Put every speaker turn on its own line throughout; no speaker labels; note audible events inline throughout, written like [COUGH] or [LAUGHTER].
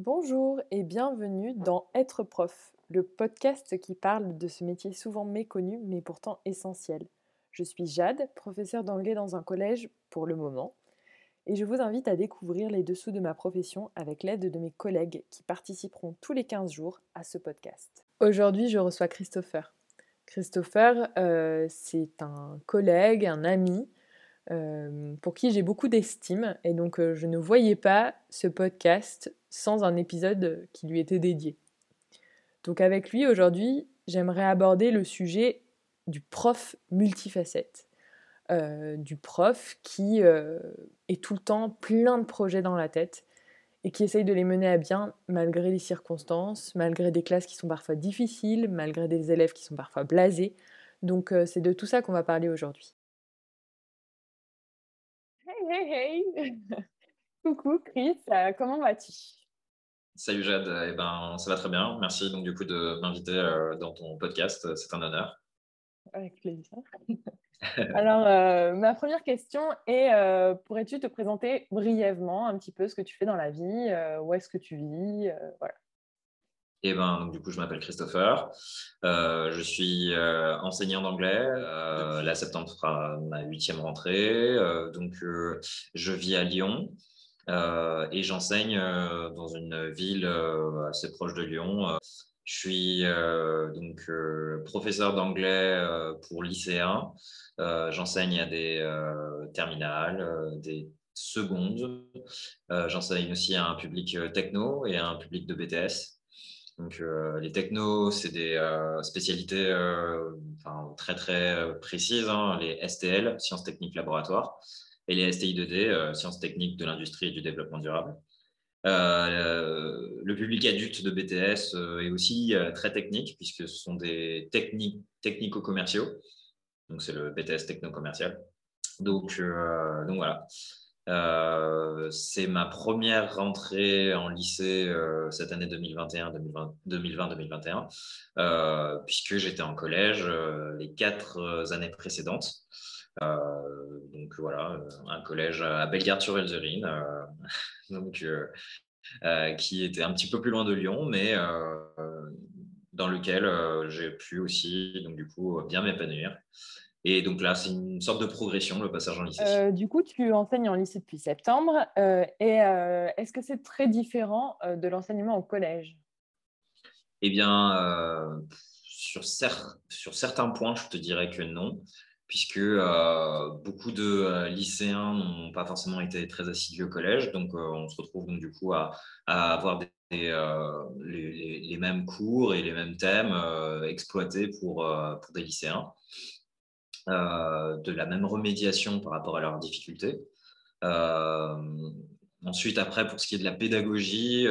Bonjour et bienvenue dans Être prof, le podcast qui parle de ce métier souvent méconnu mais pourtant essentiel. Je suis Jade, professeure d'anglais dans un collège pour le moment, et je vous invite à découvrir les dessous de ma profession avec l'aide de mes collègues qui participeront tous les 15 jours à ce podcast. Aujourd'hui, je reçois Christopher. Christopher, euh, c'est un collègue, un ami, euh, pour qui j'ai beaucoup d'estime, et donc euh, je ne voyais pas ce podcast sans un épisode qui lui était dédié. Donc avec lui, aujourd'hui, j'aimerais aborder le sujet du prof multifacette. Euh, du prof qui est tout le temps plein de projets dans la tête et qui essaye de les mener à bien malgré les circonstances, malgré des classes qui sont parfois difficiles, malgré des élèves qui sont parfois blasés. Donc c'est de tout ça qu'on va parler aujourd'hui. Hey, hey, [LAUGHS] Coucou Chris, comment vas-tu?
Salut Jade, eh ben, ça va très bien. Merci donc du coup de m'inviter dans ton podcast, c'est un honneur.
Avec plaisir. [LAUGHS] Alors, euh, ma première question est euh, pourrais-tu te présenter brièvement un petit peu ce que tu fais dans la vie euh, Où est-ce que tu vis Voilà.
Eh ben, du coup, je m'appelle Christopher. je suis enseignant d'anglais. la septembre sera ma huitième rentrée. donc, je vis à Lyon. et j'enseigne dans une ville assez proche de Lyon, je suis euh, donc euh, professeur d'anglais euh, pour lycéens. J'enseigne à des terminales, des secondes. J'enseigne aussi à un public techno et à un public de BTS. Donc, les technos, c'est des spécialités très très précises, hein. les STL, sciences techniques laboratoires, et les STI2D, sciences techniques de l'industrie et du développement durable. Euh, le public adulte de BTS euh, est aussi euh, très technique puisque ce sont des techniques technico-commerciaux. Donc c'est le BTS techno-commercial. Donc, donc voilà. C'est ma première rentrée en lycée cette année 2021-2020-2021, puisque j'étais en collège les quatre années précédentes. Euh, donc voilà, euh, un collège à Bellegarde-sur-Elzerine, euh, [LAUGHS] donc qui était un petit peu plus loin de Lyon, mais dans lequel j'ai pu aussi donc du coup bien m'épanouir. Et donc là, c'est une sorte de progression, le passage en lycée.
du coup, tu enseignes en lycée depuis septembre. et est-ce que c'est très différent de l'enseignement au collège?
Eh bien, sur, sur, certains points, je te dirais que non puisque euh, beaucoup de euh, lycéens n'ont pas forcément été très assidus au collège. Donc, euh, on se retrouve donc du coup à, avoir les, mêmes cours et les mêmes thèmes exploités pour, pour des lycéens, de la même remédiation par rapport à leurs difficultés. ensuite, après, pour ce qui est de la pédagogie,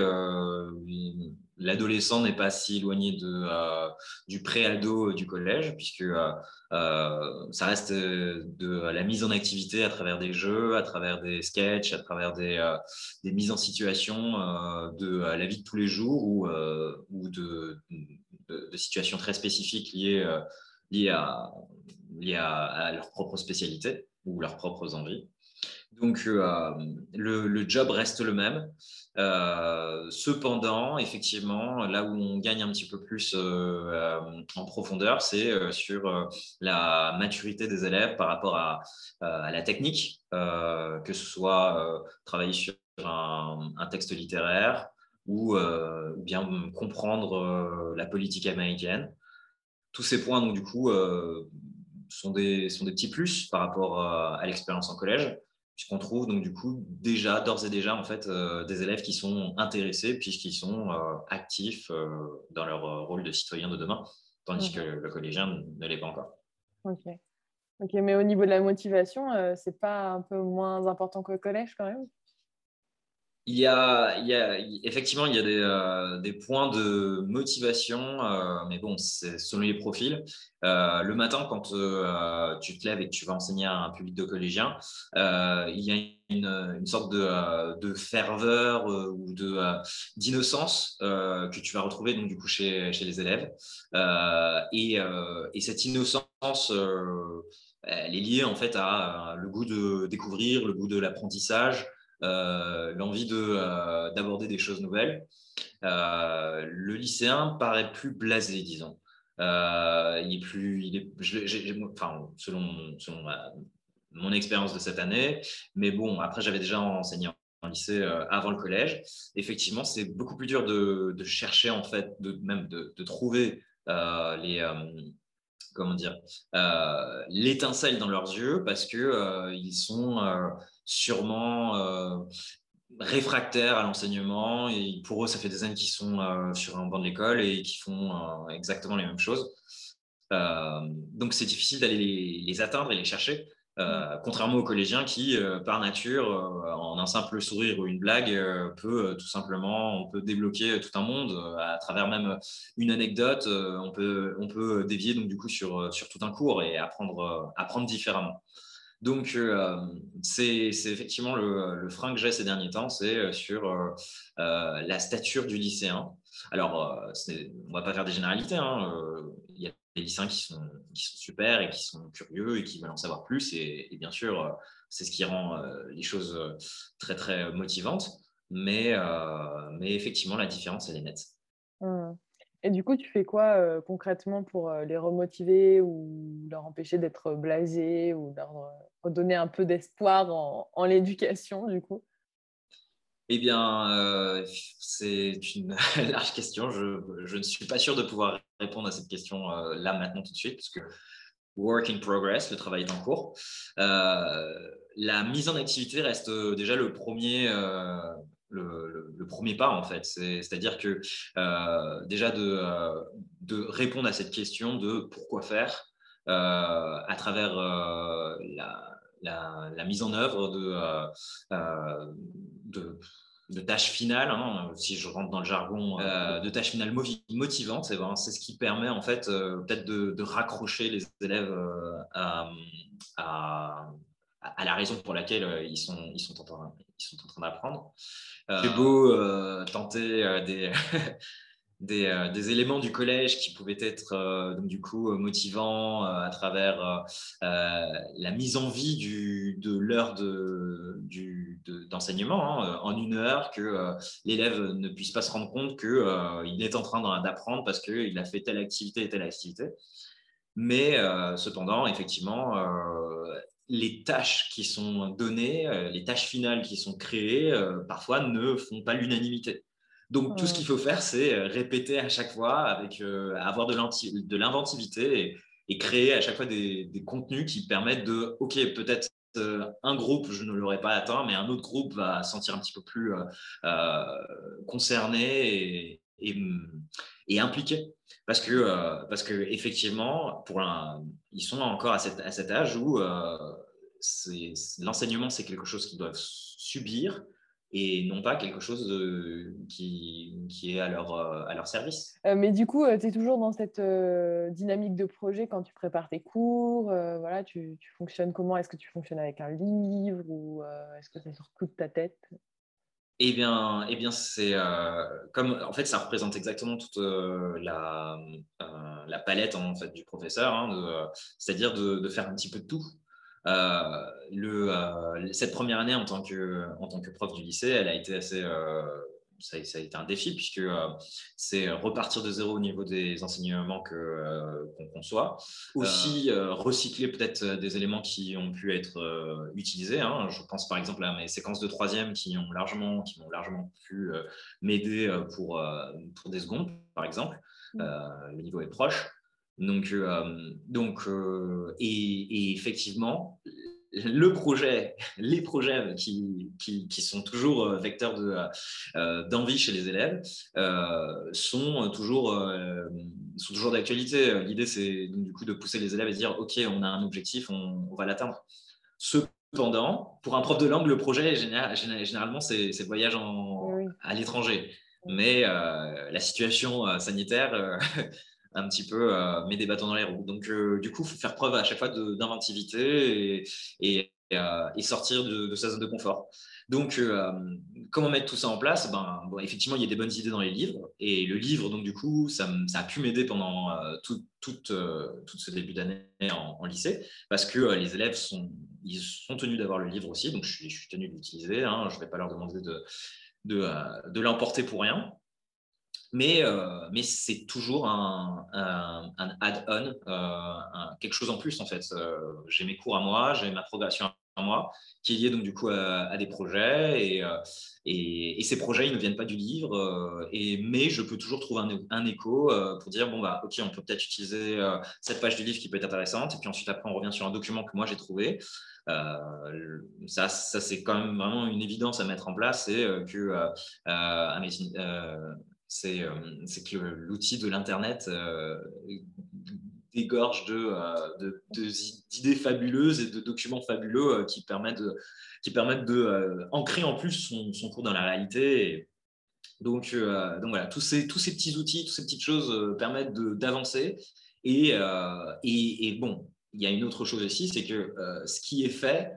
l'adolescent n'est pas si éloigné de, euh, du pré-ado du collège, puisque euh, euh, ça reste de la mise en activité à travers des jeux, à travers des sketchs, à travers des, mises en situation de la vie de tous les jours ou, ou de, de, situations très spécifiques liées, liées, à, liées à, à leur propre spécialité ou leurs propres envies. Donc, euh, le, job reste le même. Euh, cependant, effectivement, là où on gagne un petit peu plus euh, en profondeur, c'est sur la maturité des élèves par rapport à, la technique, que ce soit travailler sur un, texte littéraire ou, bien comprendre la politique américaine. Tous ces points, donc, du coup, sont des, sont des petits plus par rapport à l'expérience en collège puisqu'on trouve donc du coup déjà, d'ores et déjà, en fait, euh, des élèves qui sont intéressés puisqu'ils sont euh, actifs euh, dans leur rôle de citoyen de demain, tandis que le collégien ne l'est pas encore.
Ok. Ok, mais au niveau de la motivation, c'est pas un peu moins important qu'au collège quand même?
Il y, a, il y a, effectivement, il y a des, euh, points de motivation, euh, mais bon, c'est selon les profils. Euh, le matin, quand tu te lèves et que tu vas enseigner à un public de collégiens, il y a une, une sorte de, de ferveur ou de, d'innocence que tu vas retrouver donc, du coup, chez, chez les élèves. Et, et, cette innocence, elle est liée en fait à le goût de découvrir, le goût de l'apprentissage. L'envie d'aborder des choses nouvelles. le lycéen paraît plus blasé, disons. il est plus, il est, enfin, selon, selon mon expérience de cette année, mais bon, après j'avais déjà enseigné en lycée avant le collège. Effectivement, c'est beaucoup plus dur de, de, chercher en fait, de même de, de trouver les comment dire, euh, l'étincelle dans leurs yeux parce que euh, ils sont euh, sûrement réfractaires à l'enseignement et pour eux, ça fait des années qu'ils sont sur un banc de l'école et qui font exactement les mêmes choses. donc, c'est difficile d'aller les, atteindre et les chercher. Euh, contrairement aux collégiens qui, euh, par nature, euh, en un simple sourire ou une blague, peut tout simplement, on peut débloquer tout un monde à travers même une anecdote. on peut, on peut dévier donc du coup sur, sur tout un cours et apprendre, apprendre différemment. Donc, c'est effectivement le, le, frein que j'ai ces derniers temps, c'est sur la stature du lycéen. Alors, on ne va pas faire des généralités. Hein, il y a des lycéens qui sont, qui sont super et qui sont curieux et qui veulent en savoir plus. Et, bien sûr, euh, c'est ce qui rend euh, les choses euh, très, très motivantes. Mais, mais effectivement, la différence, elle est nette.
Et du coup, tu fais quoi concrètement pour les remotiver ou leur empêcher d'être blasés ou leur redonner un peu d'espoir en, en l'éducation, du coup?
Eh bien, euh, c'est une [LAUGHS] large question. Je, ne suis pas sûr de pouvoir répondre à cette question euh, là, maintenant, tout de suite, parce que work in progress, le travail est en cours. Euh, la mise en activité reste déjà le premier, le, premier pas, en fait. C'est-à-dire que déjà de, de, répondre à cette question de pourquoi faire à travers la la, mise en œuvre de, euh, euh, de, tâches finales, hein, si je rentre dans le jargon, euh, de tâches finales motivantes, ben, c'est ce qui permet en fait peut-être de, raccrocher les élèves à, la raison pour laquelle ils sont, ils sont en train, ils sont en train d'apprendre. c'est beau tenter [LAUGHS] des, euh, des, éléments du collège qui pouvaient être euh, donc, du coup euh, motivants à travers la mise en vie du, de l'heure d'enseignement de, hein, en une heure, que l'élève ne puisse pas se rendre compte qu'il est en train d'apprendre parce qu'il a fait telle activité et telle activité. Mais cependant, effectivement, les tâches qui sont données, les tâches finales qui sont créées, parfois ne font pas l'unanimité. Donc, tout ce qu'il faut faire, c'est euh, répéter à chaque fois, avec, euh, avoir de l'inventivité et, créer à chaque fois des, contenus qui permettent de, OK, peut-être euh, un groupe, je ne l'aurais pas atteint, mais un autre groupe va se sentir un petit peu plus concerné et, impliqué. Parce que, parce que effectivement, pour ils sont encore à, cet, à cet âge où l'enseignement, c'est quelque chose qu'ils doivent subir et non pas quelque chose qui, qui, est à leur, euh, à leur service.
Euh, mais du coup, euh, tu es toujours dans cette dynamique de projet quand tu prépares tes cours. voilà, tu, tu, fonctionnes comment? Est-ce que tu fonctionnes avec un livre ou est-ce que c'est sur coup de ta tête?
Eh bien, eh bien c'est comme en fait, ça représente exactement toute la, la palette en fait du professeur, hein, c'est-à-dire de, faire un petit peu de tout. Euh, euh, cette première année en tant, que, en tant que prof du lycée, elle a été assez euh, ça, a été un défi puisque c'est repartir de zéro au niveau des enseignements qu'on conçoit. Aussi recycler peut-être des éléments qui ont pu être utilisés. Hein. Je pense par exemple à mes séquences de troisième qui ont largement, qui m'ont largement pu m'aider pour, pour des secondes, par exemple. Mmh. le niveau est proche. Donc, euh, donc euh, et, effectivement, le projet, les projets qui, qui, sont toujours euh, vecteurs d'envie chez les élèves sont toujours, sont toujours d'actualité. L'idée, c'est du coup de pousser les élèves à dire OK, on a un objectif, on, va l'atteindre. Cependant, pour un prof de langue, le projet, généralement, c'est le voyage en, à l'étranger. Mais la situation sanitaire un petit peu euh, met des bâtons dans les roues. Donc, euh, du coup, il faut faire preuve à chaque fois d'inventivité et, et, euh, sortir de, sa zone de confort. Donc, comment mettre tout ça en place? Ben, Effectivement, il y a des bonnes idées dans les livres. Et le livre, donc, du coup, ça, a pu m'aider pendant tout, tout, ce début d'année en, lycée, parce que les élèves sont, ils sont tenus d'avoir le livre aussi. Donc, je suis, je suis tenu de l'utiliser. Hein, je ne vais pas leur demander de, de, de l'emporter pour rien. Mais, euh, mais c'est toujours un, un, add-on, euh, quelque chose en plus en fait. Euh, j'ai mes cours à moi, j'ai ma progression à moi, qui est liée donc du coup à, des projets et, et, ces projets ils ne viennent pas du livre, et, mais je peux toujours trouver un, un écho pour dire bon bah ok on peut peut-être utiliser cette page du livre qui peut être intéressante, et puis ensuite après on revient sur un document que moi j'ai trouvé. ça, ça c'est quand même vraiment une évidence à mettre en place, c'est que c'est que l'outil de l'Internet euh, dégorge euh, d'idées fabuleuses et de documents fabuleux qui permettent de, qui permettent de ancrer en plus son, cours dans la réalité. donc, donc voilà, tous ces, tous ces petits outils, toutes ces petites choses permettent d'avancer. Et, et, et, bon, il y a une autre chose aussi, c'est que ce qui est fait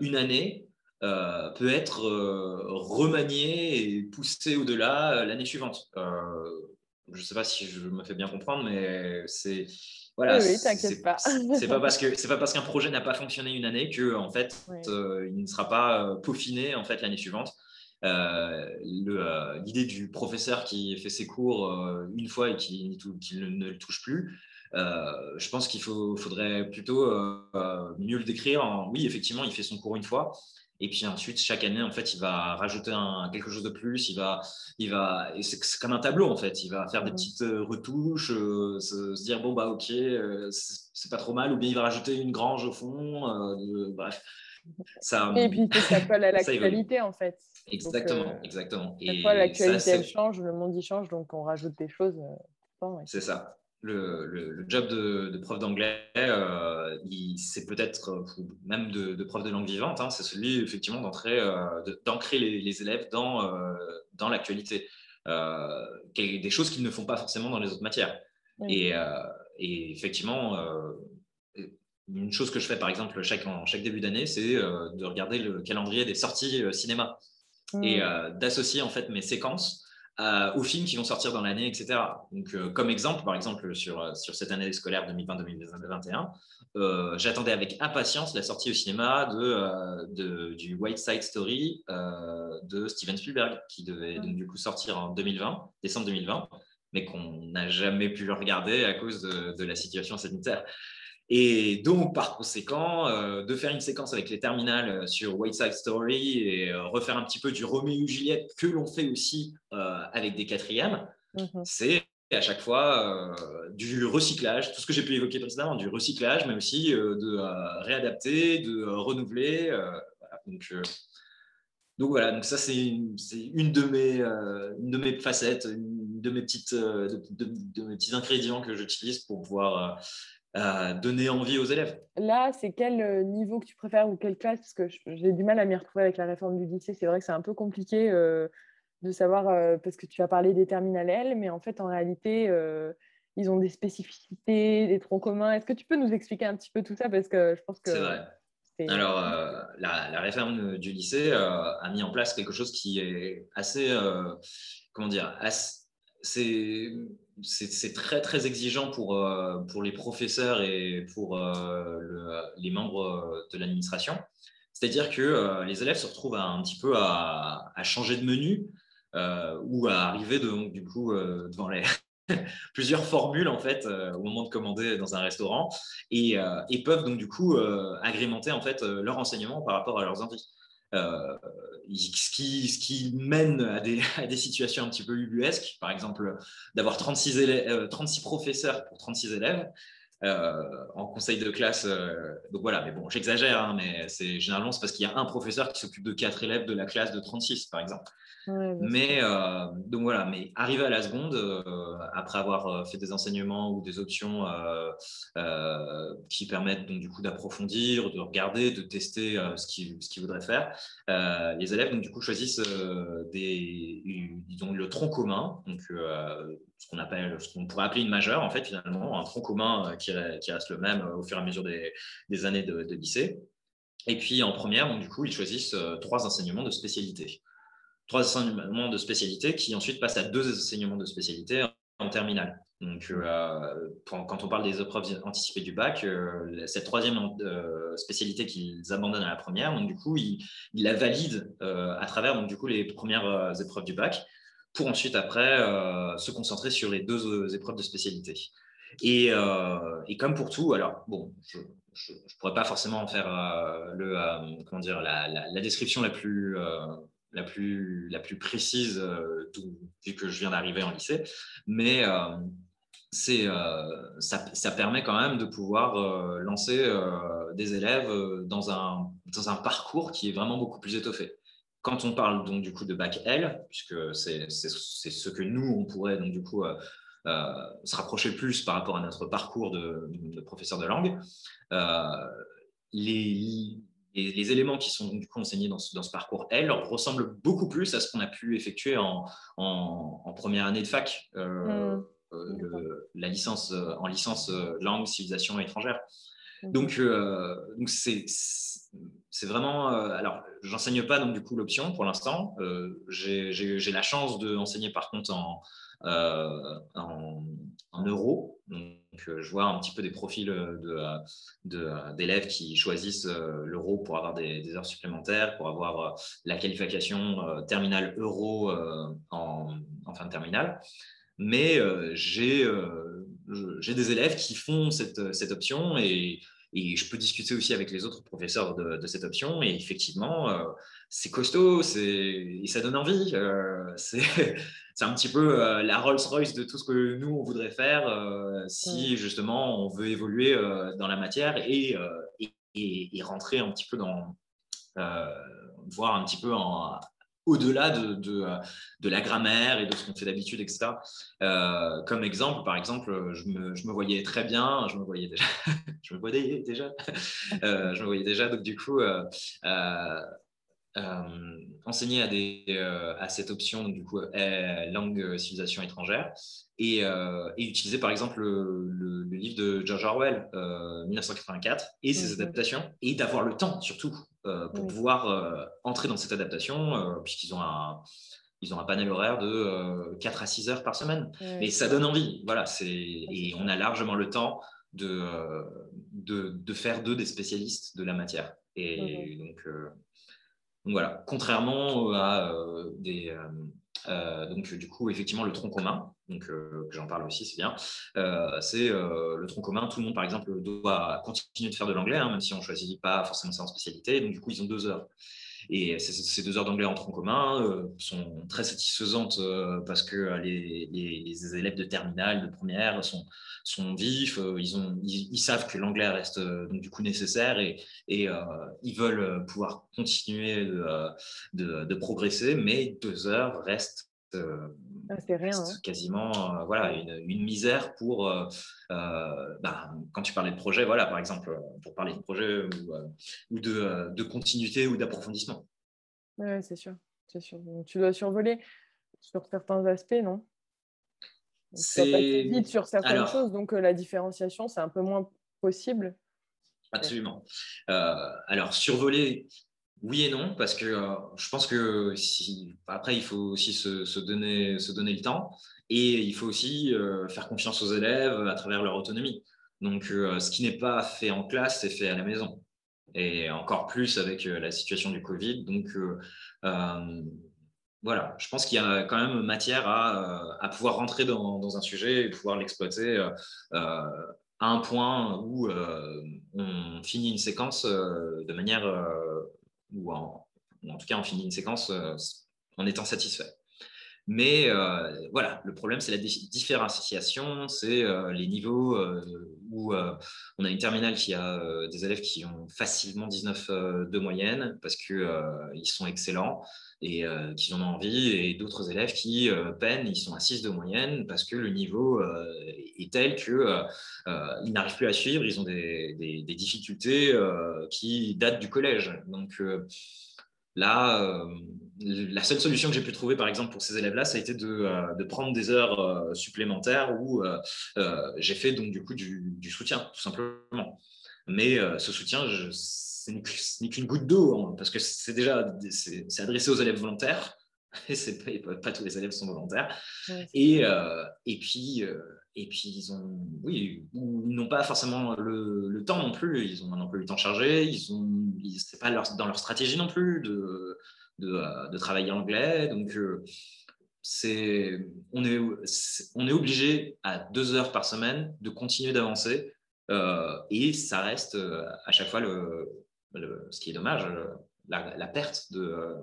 une année euh, peut être euh, remanié et poussé au-delà euh, l'année suivante. je ne sais pas si je me fais bien comprendre, mais c'est
voilà, oui, t'inquiète pas.
c'est pas parce que c'est pas parce qu'un projet n'a pas fonctionné une année que en fait il ne sera pas peaufiné en fait l'année suivante. L'idée du professeur qui fait ses cours une fois et qui, ne, le touche plus, je pense qu'il faudrait plutôt mieux le décrire en oui, effectivement, il fait son cours une fois, et puis ensuite, chaque année, en fait, il va rajouter un, quelque chose de plus. Il va, il va, c'est comme un tableau en fait. Il va faire des petites euh, retouches, euh, se, dire bon bah ok, euh, c'est pas trop mal, ou bien il va rajouter une grange au fond. bref,
ça. Et puis [LAUGHS] ça colle à l'actualité en fait.
Exactement, exactement.
Chaque fois, l'actualité elle change, le monde y change, donc on rajoute des choses.
C'est ça le, job de, prof d'anglais, euh, c'est peut-être, euh, même de, prof de langue vivante, hein, c'est celui effectivement d'entrer, euh, d'ancrer les, élèves dans, dans l'actualité. des choses qu'ils ne font pas forcément dans les autres matières. Et, effectivement, une chose que je fais par exemple chaque, en chaque début d'année, c'est de regarder le calendrier des sorties cinéma et d'associer en fait mes séquences aux films qui vont sortir dans l'année, etc. Donc, euh, comme exemple, par exemple, sur, euh, sur cette année scolaire 2020-2021, euh, j'attendais avec impatience la sortie au cinéma de, de du White Side Story de Steven Spielberg, qui devait donc, du coup sortir en 2020, décembre 2020, mais qu'on n'a jamais pu le regarder à cause de, de la situation sanitaire. Et donc, par conséquent, euh, de faire une séquence avec les terminales euh, sur White Side Story et euh, refaire un petit peu du Roméo et Juliette que l'on fait aussi avec des quatrièmes, mhm. c'est à chaque fois du recyclage, tout ce que j'ai pu évoquer précédemment, du recyclage, mais aussi de réadapter, de renouveler. Donc, donc, voilà, donc ça c'est une, une, de mes, une de mes facettes, une de mes, petites, de, de mes petits ingrédients que j'utilise pour pouvoir donner envie aux élèves.
Là, c'est quel euh, niveau que tu préfères ou quelle classe? Parce que j'ai du mal à m'y retrouver avec la réforme du lycée. C'est vrai que c'est un peu compliqué euh, de savoir, euh, parce que tu as parlé des terminales L, mais en fait, en réalité, ils ont des spécificités, des troncs communs. Est-ce que tu peux nous expliquer un petit peu tout ça? Parce que je pense que.
C'est vrai. Alors, la, réforme du lycée a mis en place quelque chose qui est assez, comment dire, c'est très très exigeant pour, euh, pour les professeurs et pour euh, les membres euh, de l'administration. C'est-à-dire que les élèves se retrouvent un petit peu à, changer de menu ou à arriver de, du coup devant les [LAUGHS] plusieurs formules en fait au moment de commander dans un restaurant et, et peuvent donc du coup agrémenter en fait leur enseignement par rapport à leurs envies. Euh, ce, qui, ce, qui, mène à des, [LAUGHS] à des, situations un petit peu ubuesques, par exemple d'avoir 36, 36 professeurs pour 36 élèves, euh, en conseil de classe. Euh, donc voilà, mais bon, j'exagère, hein, mais c'est généralement c'est parce qu'il y a un professeur qui s'occupe de quatre élèves de la classe de 36, par exemple. mais euh, donc voilà, mais arriver à la seconde, après avoir fait des enseignements ou des options qui permettent donc du coup d'approfondir, de regarder, de tester ce qu'ils ce voudraient faire, les élèves donc du coup choisissent des, ils ont le tronc commun, donc ce qu'on appelle, pourrait appeler une majeure, en fait, finalement, un tronc commun euh, qui, reste le même euh, au fur et à mesure des, années de, lycée. Et puis en première, donc, du coup, ils choisissent trois enseignements de spécialité. Trois enseignements de spécialité qui ensuite passent à deux enseignements de spécialité en terminale. Donc, euh, quand on parle des épreuves anticipées du bac, euh, cette troisième euh, spécialité qu'ils abandonnent à la première, donc du coup, ils, la valident à travers donc du coup les premières épreuves du bac, pour ensuite après se concentrer sur les deux épreuves de spécialité. Et, et comme pour tout, alors bon, je, ne pourrais pas forcément faire le comment dire la, description la plus la plus, la plus précise, vu que je viens d'arriver en lycée. Mais c'est, euh, ça, permet quand même de pouvoir euh, lancer euh, des élèves dans un, dans un parcours qui est vraiment beaucoup plus étoffé. Quand on parle donc du coup de bac L, puisque c'est, ce que nous, on pourrait donc du coup se rapprocher plus par rapport à notre parcours de, de professeur de langue, les, les, éléments qui sont donc du coup enseignés dans ce, dans ce, parcours L ressemblent beaucoup plus à ce qu'on a pu effectuer en, en, première année de fac. Mmh. Euh, la licence euh, en licence euh, langue, civilisation étrangère. Donc, donc c'est, c'est vraiment. alors, j'enseigne pas donc du coup l'option pour l'instant. j'ai, j'ai, la chance d'enseigner par contre en, en, en, euros. Donc, je vois un petit peu des profils de, de, d'élèves qui choisissent l'euro pour avoir des, heures supplémentaires, pour avoir la qualification terminale euro en, en, fin de terminale mais euh, euh, j'ai des élèves qui font cette, cette option et, et, je peux discuter aussi avec les autres professeurs de, de cette option. Et effectivement, euh, c'est costaud et ça donne envie. [LAUGHS] c'est un petit peu la Rolls-Royce de tout ce que nous, on voudrait faire si justement on veut évoluer dans la matière et, et, et, rentrer un petit peu dans, voir un petit peu en, au-delà de, euh, de, la grammaire et de ce qu'on fait d'habitude, etc. Euh, comme exemple, par exemple, je me, je me, voyais très bien, je me voyais déjà, [LAUGHS] je me voyais déjà, euh, je me voyais déjà, donc du coup, enseigner à, des, à cette option, donc, du coup, langue, civilisation étrangère, et, et, utiliser par exemple le, livre de George Orwell, 1984, et ses adaptations, et d'avoir le temps surtout euh, pour pouvoir euh, entrer dans cette adaptation, euh, puisqu'ils ont un, ils ont un panel horaire de 4 à 6 heures par semaine. et ça donne envie. Voilà, et on a largement le temps de, de, de faire d'eux des spécialistes de la matière. Et donc, donc, voilà, contrairement à des, euh, donc, du coup, effectivement, le tronc commun, donc, euh, j'en parle aussi, c'est bien. Euh, c'est le tronc commun. Tout le monde, par exemple, doit continuer de faire de l'anglais, hein, même si on ne choisit pas forcément ça en spécialité. Donc, du coup, ils ont deux heures. Et ces deux heures d'anglais en tronc commun sont très satisfaisantes parce que les, élèves de terminale, de première sont, vifs, ils, savent que l'anglais reste donc, du coup nécessaire et, ils veulent pouvoir continuer de, progresser, mais deux heures restent
ah, c'est rien, hein.
quasiment voilà, une, une, misère pour, bah, quand tu parlais de projet, voilà, par exemple, pour parler de projet ou, ou de, de, continuité ou d'approfondissement.
Oui, c'est sûr, c'est sûr. tu dois survoler sur certains aspects, non? C'est vite sur certaines choses, donc la différenciation, c'est un peu moins possible.
Absolument. alors, survoler, oui et non, parce que euh, je pense que après, il faut aussi se, donner, le temps et il faut aussi euh, faire confiance aux élèves à travers leur autonomie. Donc, euh, ce qui n'est pas fait en classe, c'est fait à la maison. Et encore plus avec la situation du Covid. Donc, voilà, je pense qu'il y a quand même matière à, pouvoir rentrer dans, un sujet et pouvoir l'exploiter à un point où on finit une séquence de manière ou en, tout cas on finit une séquence euh, en étant satisfait. Mais euh, voilà, le problème, c'est la différenciation, c'est euh, les niveaux où on a une terminale qui a des élèves qui ont facilement 19 de moyenne parce qu'ils sont excellents et qu'ils en ont envie, et d'autres élèves qui peinent, ils sont à 6 de moyenne parce que le niveau est tel qu'ils n'arrivent plus à suivre, ils ont des, difficultés qui datent du collège. Là, euh, la seule solution que j'ai pu trouver, par exemple, pour ces élèves-là, ça a été de, euh, prendre des heures euh, supplémentaires où j'ai fait donc du coup du, soutien, tout simplement. Mais ce soutien, ce n'est qu'une goutte d'eau, hein, parce que c'est déjà c'est adressé aux élèves volontaires, [LAUGHS] et pas, pas, tous les élèves sont volontaires. et, et puis, et puis, ils ont, oui, ils n'ont pas forcément le, temps non plus. Ils ont un emploi du temps chargé. Ils ont, c'est pas leur, dans leur stratégie non plus de, de, euh, de travailler anglais. Donc, euh, c'est, on est, on est obligé à deux heures par semaine de continuer d'avancer. Euh, et ça reste à chaque fois le, ce qui est dommage, la, perte de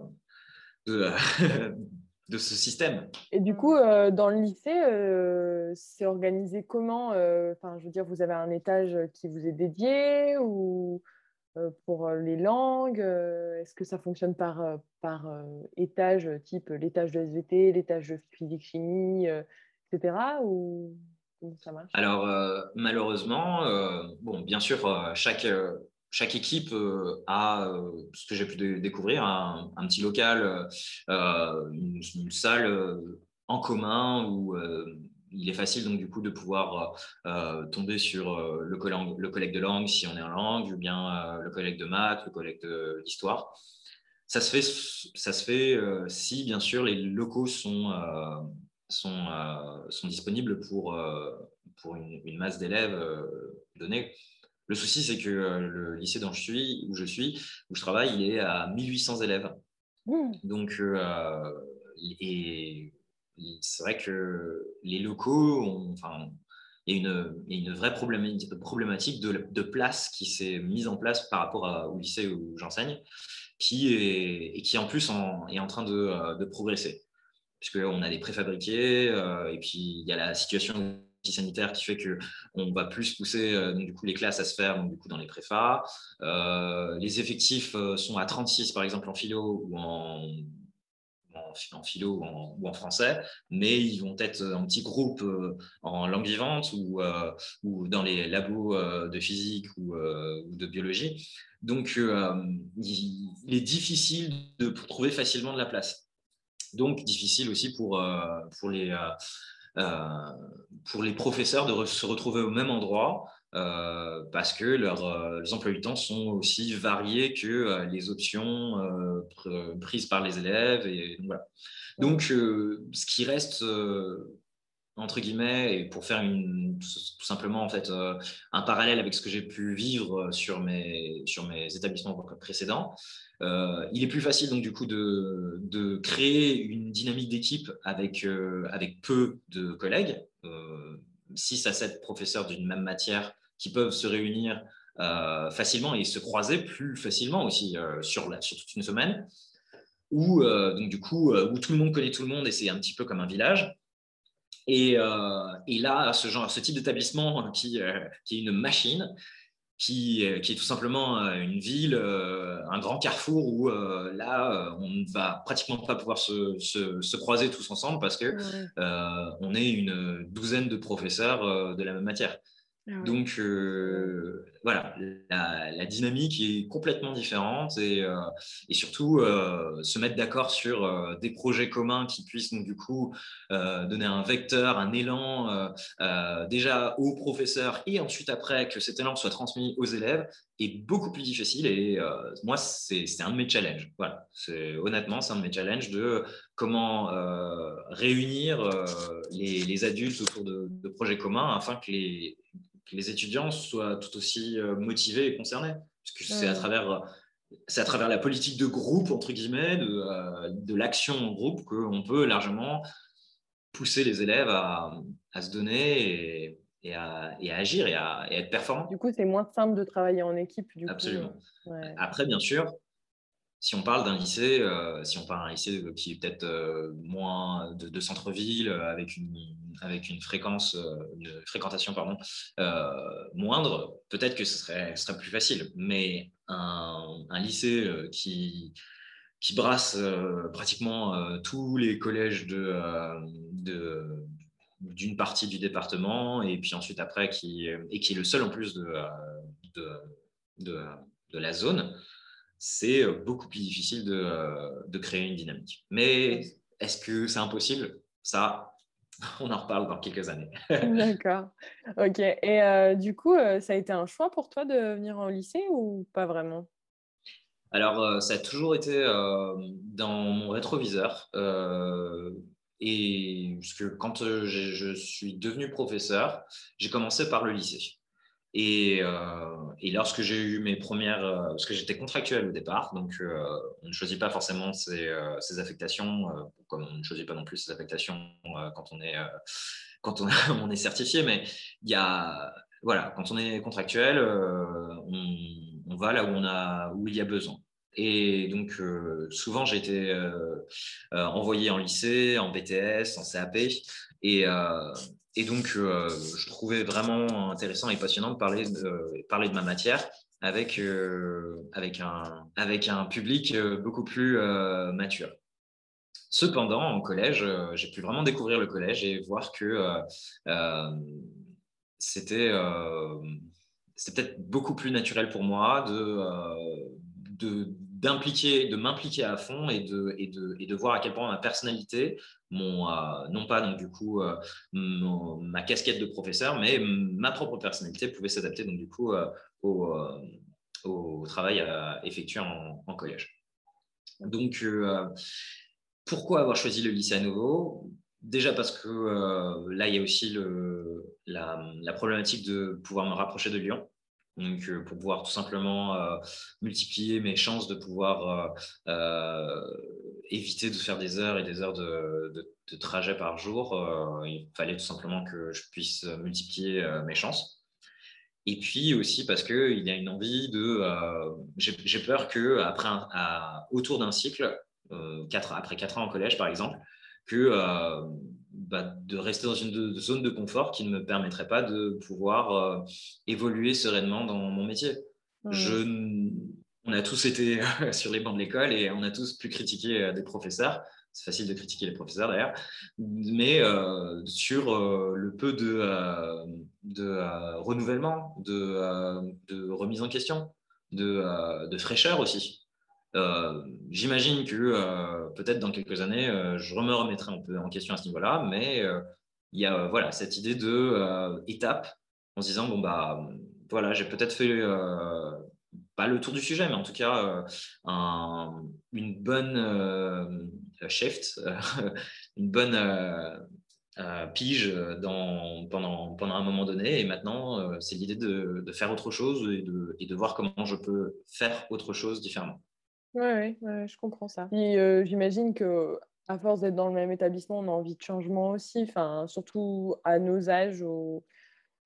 [LAUGHS] de ce système.
Et du coup, euh, dans le lycée, euh, c'est organisé comment euh, Enfin, je veux dire, vous avez un étage qui vous est dédié ou pour les langues Est-ce que ça fonctionne par, par étage, type l'étage de SVT, l'étage de physique-chimie, etc. Ou ça marche?
Alors, malheureusement, bon, bien sûr, chaque chaque équipe euh, a, euh, ce que j'ai pu découvrir, un, petit local, euh, une, salle en commun où il est facile donc du coup de pouvoir tomber sur le, collègue, de langue si on est en langue, ou bien le collègue de maths, le collègue d'histoire. Ça se fait, ça se fait si bien sûr les locaux sont, sont, sont disponibles pour, pour une, une masse d'élèves donnée. Le souci, c'est que euh, le lycée dont je suis, où je suis, où je travaille, il est à 1800 élèves. Mmh. Donc, euh, et c'est vrai que les locaux, enfin, il y, a une, vraie problématique de, place qui s'est mise en place par rapport au lycée où j'enseigne, qui est, et qui en plus est en train de, euh, de progresser. Puisqu'on a des préfabriqués, et puis il y a la situation sanitaire qui fait qu'on va plus pousser euh, du coup, les classes à se faire du coup, dans les préfats. Euh, les effectifs euh, sont à 36 par exemple en philo ou en, philo ou en, français, mais ils vont être en petits groupes en langue vivante ou, ou dans les labos de physique ou, de biologie. Donc, il, est difficile de trouver facilement de la place. Donc, difficile aussi pour, pour les pour les professeurs de se retrouver au même endroit euh, parce que leurs, euh, emplois du temps sont aussi variés que les options prises par les élèves. Et, donc, ce qui reste entre guillemets, et pour faire une, tout simplement en fait, un parallèle avec ce que j'ai pu vivre sur mes, sur mes établissements précédents, euh, il est plus facile donc du coup de, de créer une dynamique d'équipe avec, euh, avec peu de collègues, 6 euh, à 7 professeurs d'une même matière qui peuvent se réunir facilement et se croiser plus facilement aussi sur, la, sur toute une semaine, où, donc, du coup, où tout le monde connaît tout le monde et c'est un petit peu comme un village. Et, et là, ce, genre, ce type d'établissement qui, qui est une machine, qui, euh, qui, est tout simplement euh, une ville, euh, un grand carrefour où là, on ne va pratiquement pas pouvoir se, se, croiser tous ensemble parce que on est une douzaine de professeurs de la même matière. Ah Donc euh, voilà, la, dynamique est complètement différente et, euh, surtout euh, se mettre d'accord sur des projets communs qui puissent donc du coup donner un vecteur, un élan déjà aux professeurs et ensuite après que cet élan soit transmis aux élèves est beaucoup plus difficile et moi c'est un de mes challenges. Voilà, honnêtement c'est un de mes challenges de comment réunir les, adultes autour de projets communs afin que les que les étudiants soient tout aussi euh, motivés et concernés. Parce que c'est à travers c'est à travers la politique de groupe, entre guillemets, de, euh, de l'action en groupe, qu'on peut largement pousser les élèves à, à se donner et, et, à, et, à, agir et à, être performants.
Du coup, c'est moins simple de travailler en équipe. Du
Absolument. Après, bien sûr, si on parle d'un lycée, euh, si on parle d'un lycée qui est peut-être euh, moins de, centre-ville, euh, avec une, avec une fréquence, une fréquentation pardon, moindre, peut-être que ce serait, serait plus facile. Mais un, lycée qui, qui brasse pratiquement tous les collèges de, de d'une partie du département et puis ensuite après qui et qui est le seul en plus de, de, de la zone c'est euh, beaucoup plus difficile de, euh, de, créer une dynamique. Mais est-ce que c'est impossible? Ça, [LAUGHS] on en reparle dans quelques années. [LAUGHS]
D'accord. Ok. Et du coup, ça a été un choix pour toi de venir au lycée ou pas vraiment?
Alors, ça a toujours été dans mon rétroviseur. et que quand je suis devenu professeur, j'ai commencé par le lycée. Et, lorsque j'ai eu mes premières, parce que j'étais contractuel au départ, donc on ne choisit pas forcément ses, affectations, comme on ne choisit pas non plus ses affectations quand on est quand [LAUGHS] on, est certifié, mais il y a voilà, quand on est contractuel, on, va là où on a où il y a besoin. Et donc souvent j'ai été envoyé en lycée, en BTS, en CAP, et et donc, euh, je trouvais vraiment intéressant et passionnant de parler de, parler de ma matière avec, euh, avec, un, avec un public euh, beaucoup plus mature. Cependant, en collège, j'ai pu vraiment découvrir le collège et voir que c'était peut-être beaucoup plus naturel pour moi de, de d'impliquer, de m'impliquer à fond et de, et, de, et de voir à quel point ma personnalité, mon, euh, non pas donc du coup euh, ma casquette de professeur, mais ma propre personnalité pouvait s'adapter donc du coup euh, au, au, travail à effectuer en, en collège. Donc pourquoi avoir choisi le lycée à nouveau? Déjà parce que là, il y a aussi le, la, problématique de pouvoir me rapprocher de Lyon. Donc, euh, pour pouvoir tout simplement euh, multiplier mes chances de pouvoir euh, éviter de faire des heures et des heures de, trajet par jour, il fallait tout simplement que je puisse multiplier mes chances. Et puis aussi parce qu'il y a une envie de. J'ai peur que après autour d'un cycle, après quatre ans en collège par exemple, que bah, de rester dans une zone de confort qui ne me permettrait pas de pouvoir euh, évoluer sereinement dans mon métier. Je, on a tous été [LAUGHS] sur les bancs de l'école et on a tous pu critiquer euh, des professeurs. C'est facile de critiquer les professeurs d'ailleurs, mais euh, sur le peu de, de renouvellement, de, de, remise en question, de, de fraîcheur aussi. Euh, j'imagine que euh, peut-être dans quelques années, euh, je me remettrai un peu en question à ce niveau-là, mais il y a voilà, cette idée de étape en se disant bon, bah voilà, j'ai peut-être fait pas le tour du sujet, mais en tout cas un, une bonne shift, [LAUGHS] une bonne pige dans, pendant, pendant un moment donné. Et maintenant, c'est l'idée de, faire autre chose et de voir comment je peux faire autre chose différemment.
Ouais, ouais, je comprends ça. Et j'imagine que à force d'être dans le même établissement, on a envie de changement aussi, enfin, surtout à nos âges où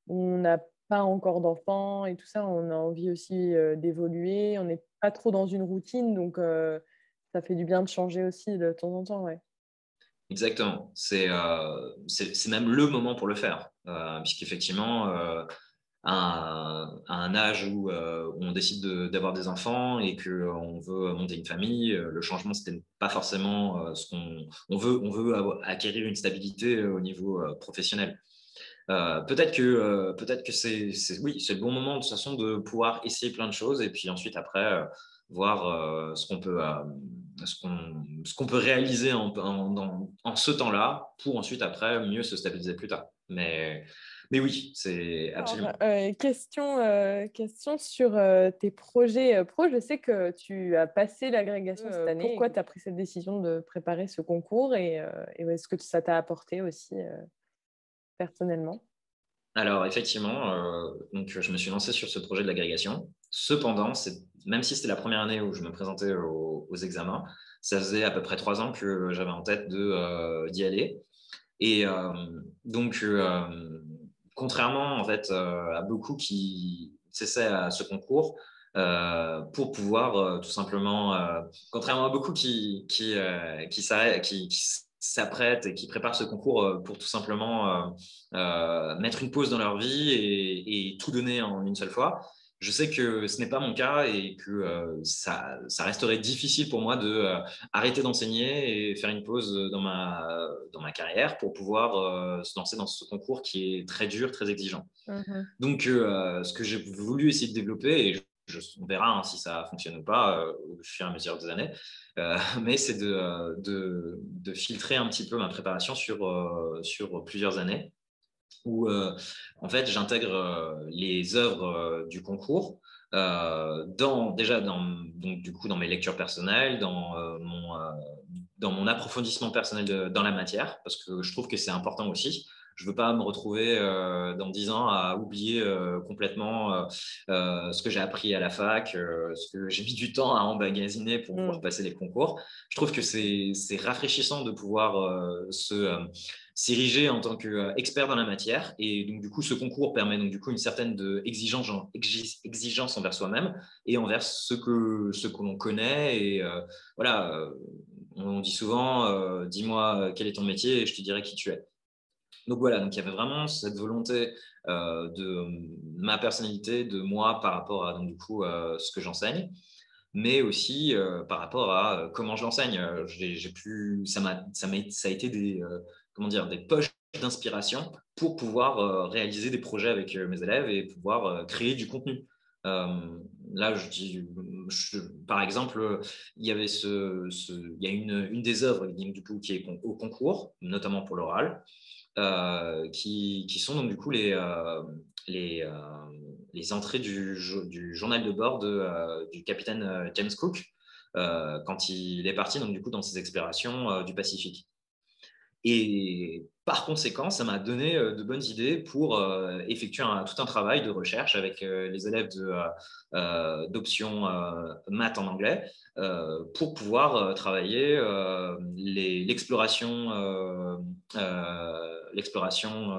on n'a pas encore d'enfants et tout ça, on a envie aussi d'évoluer. On n'est pas trop dans une routine, donc ça fait du bien de changer aussi de temps en temps, ouais.
Exactement. C'est c'est même le moment pour le faire, puisqu'effectivement, à un, âge où, euh, on décide d'avoir des enfants et qu'on veut monter une famille, euh, le changement, ce n'était pas forcément euh, ce qu'on on veut. On veut acquérir une stabilité au niveau professionnel. peut-être que, peut-être que c'est, oui, c'est le bon moment de toute façon de pouvoir essayer plein de choses et puis ensuite après voir ce qu'on peut, ce qu'on, qu'on peut réaliser en, en ce temps-là pour ensuite après mieux se stabiliser plus tard. Mais mais oui, c'est absolument.
Euh, question, euh, question sur euh, tes projets pro. Je sais que tu as passé l'agrégation cette année. Pourquoi tu as pris cette décision de préparer ce concours et, est-ce que ça t'a apporté aussi personnellement?
Alors, effectivement, donc, je me suis lancé sur ce projet de l'agrégation. Cependant, même si c'était la première année où je me présentais aux, examens, ça faisait à peu près trois ans que j'avais en tête d'y aller. Et donc, contrairement en fait euh, à beaucoup qui s'essaient à ce concours euh, pour pouvoir euh, tout simplement, contrairement à beaucoup qui, qui, qui s'apprêtent et qui préparent ce concours pour tout simplement mettre une pause dans leur vie et, tout donner en une seule fois. Je sais que ce n'est pas mon cas et que euh, ça, ça, resterait difficile pour moi de euh, arrêter d'enseigner et faire une pause dans ma, dans ma carrière pour pouvoir euh, se lancer dans ce concours qui est très dur, très exigeant. Mmh Donc, ce que j'ai voulu essayer de développer, et on verra hein, si ça fonctionne ou pas au fur et à mesure des années. [LAUGHS] mais c'est de, de, de, filtrer un petit peu ma préparation sur, sur plusieurs années où en fait j'intègre les œuvres du concours dans, déjà dans, donc, du coup, dans mes lectures personnelles, dans, mon, dans mon approfondissement personnel dans la matière, parce que je trouve que c'est important aussi je ne veux pas me retrouver euh, dans dix ans à oublier euh, complètement euh, ce que j'ai appris à la fac, ce que j'ai mis du temps à emmagasiner pour pouvoir mm. passer les concours. Je trouve que c'est rafraîchissant de pouvoir se s'ériger en tant qu'expert dans la matière. Et donc, du coup, ce concours permet donc, du coup, une certaine de exigence, exigence envers soi-même et envers ce que, ce que l'on connaît. Et voilà, on dit souvent, dis-moi quel est ton métier et je te dirai qui tu es. Donc voilà, donc il y avait vraiment cette volonté euh, de ma personnalité, de moi par rapport à donc, du coup, euh, ce que j'enseigne, mais aussi euh, par rapport à comment je l'enseigne. J'ai pu, ça, a, ça, ça a été des, comment dire, des poches d'inspiration pour pouvoir réaliser des projets avec mes élèves et pouvoir créer du contenu. là, je dis, par exemple, il y avait ce, il y a une, des œuvres du coup, qui est au concours, notamment pour l'oral. Euh, qui, qui, sont donc du coup les, euh, les, euh, entrées du, journal de bord du capitaine James Cook quand il est parti donc du coup dans ses explorations du Pacifique. Et par conséquent, ça m'a donné de bonnes idées pour effectuer tout un travail de recherche avec les élèves d'option maths en anglais pour pouvoir travailler l'exploration l'exploration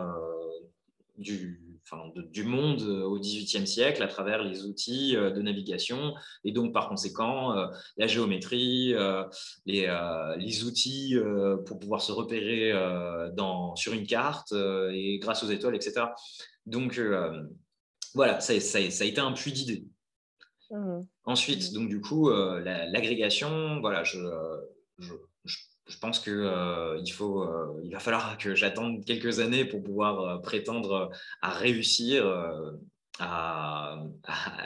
euh, du, du monde au XVIIIe siècle à travers les outils euh, de navigation et donc par conséquent euh, la géométrie, les, les, outils pour pouvoir se repérer dans, sur une carte et grâce aux étoiles, etc. Donc voilà, ça, ça, ça, a été un puits d'idées. Mmh. Ensuite, mmh. donc du coup, l'agrégation, voilà, je, je, je pense qu'il euh, faut, euh, il va falloir [LAUGHS] que j'attende quelques années pour pouvoir euh, prétendre à réussir à,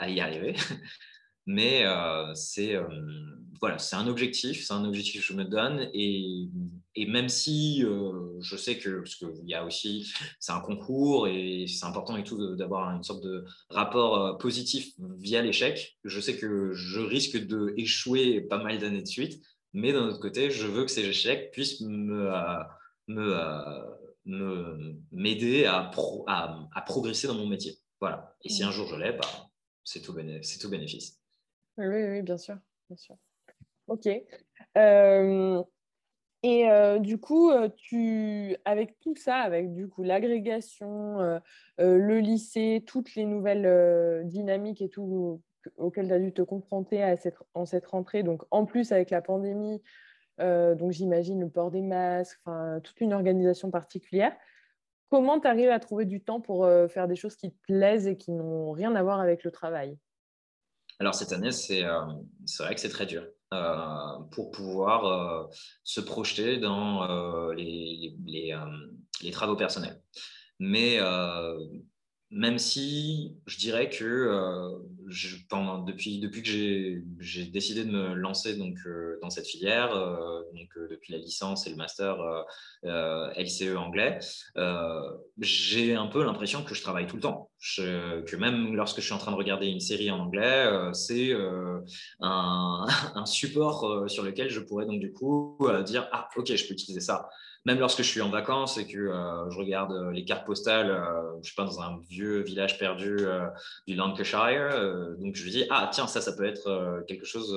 y arriver. [LAUGHS] Mais c'est voilà, c'est un objectif, c'est un objectif que je me donne et, et même si je sais que parce qu'il y a aussi c'est un concours et c'est important et tout d'avoir une sorte de rapport positif via l'échec, je sais que je risque de échouer pas mal d'années de suite mais d'un autre côté, je veux que ces échecs puissent me, euh, euh, m'aider à, à, progresser dans mon métier. Voilà. Et si un jour je l'ai, bah, c'est tout, tout, bénéfice.
Oui, oui, bien sûr. Bien sûr. Ok. Euh, et du coup, tu, avec tout ça, avec du coup l'agrégation, le lycée, toutes les nouvelles dynamiques et tout auquel tu as dû te confronter en cette rentrée, donc en plus avec la pandémie, euh, donc j'imagine le port des masques, toute une organisation particulière. Comment tu arrives à trouver du temps pour euh, faire des choses qui te plaisent et qui n'ont rien à voir avec le travail?
Alors cette année, c'est euh, vrai que c'est très dur. pour pouvoir se projeter dans les, travaux personnels. Mais même si je dirais que euh, depuis, que j'ai décidé de me lancer donc, euh, dans cette filière, euh, donc, depuis la licence et le master LCE anglais, j'ai un peu l'impression que je travaille tout le temps. que même lorsque je suis en train de regarder une série en anglais, c'est [LAUGHS] un, support sur lequel je pourrais donc du coup dire Ah, ok, je peux utiliser ça même lorsque je suis en vacances et que euh, je regarde euh, les cartes postales, euh, je suis pas dans un vieux village perdu du Lancashire, donc je me dis ah tiens ça ça peut être quelque chose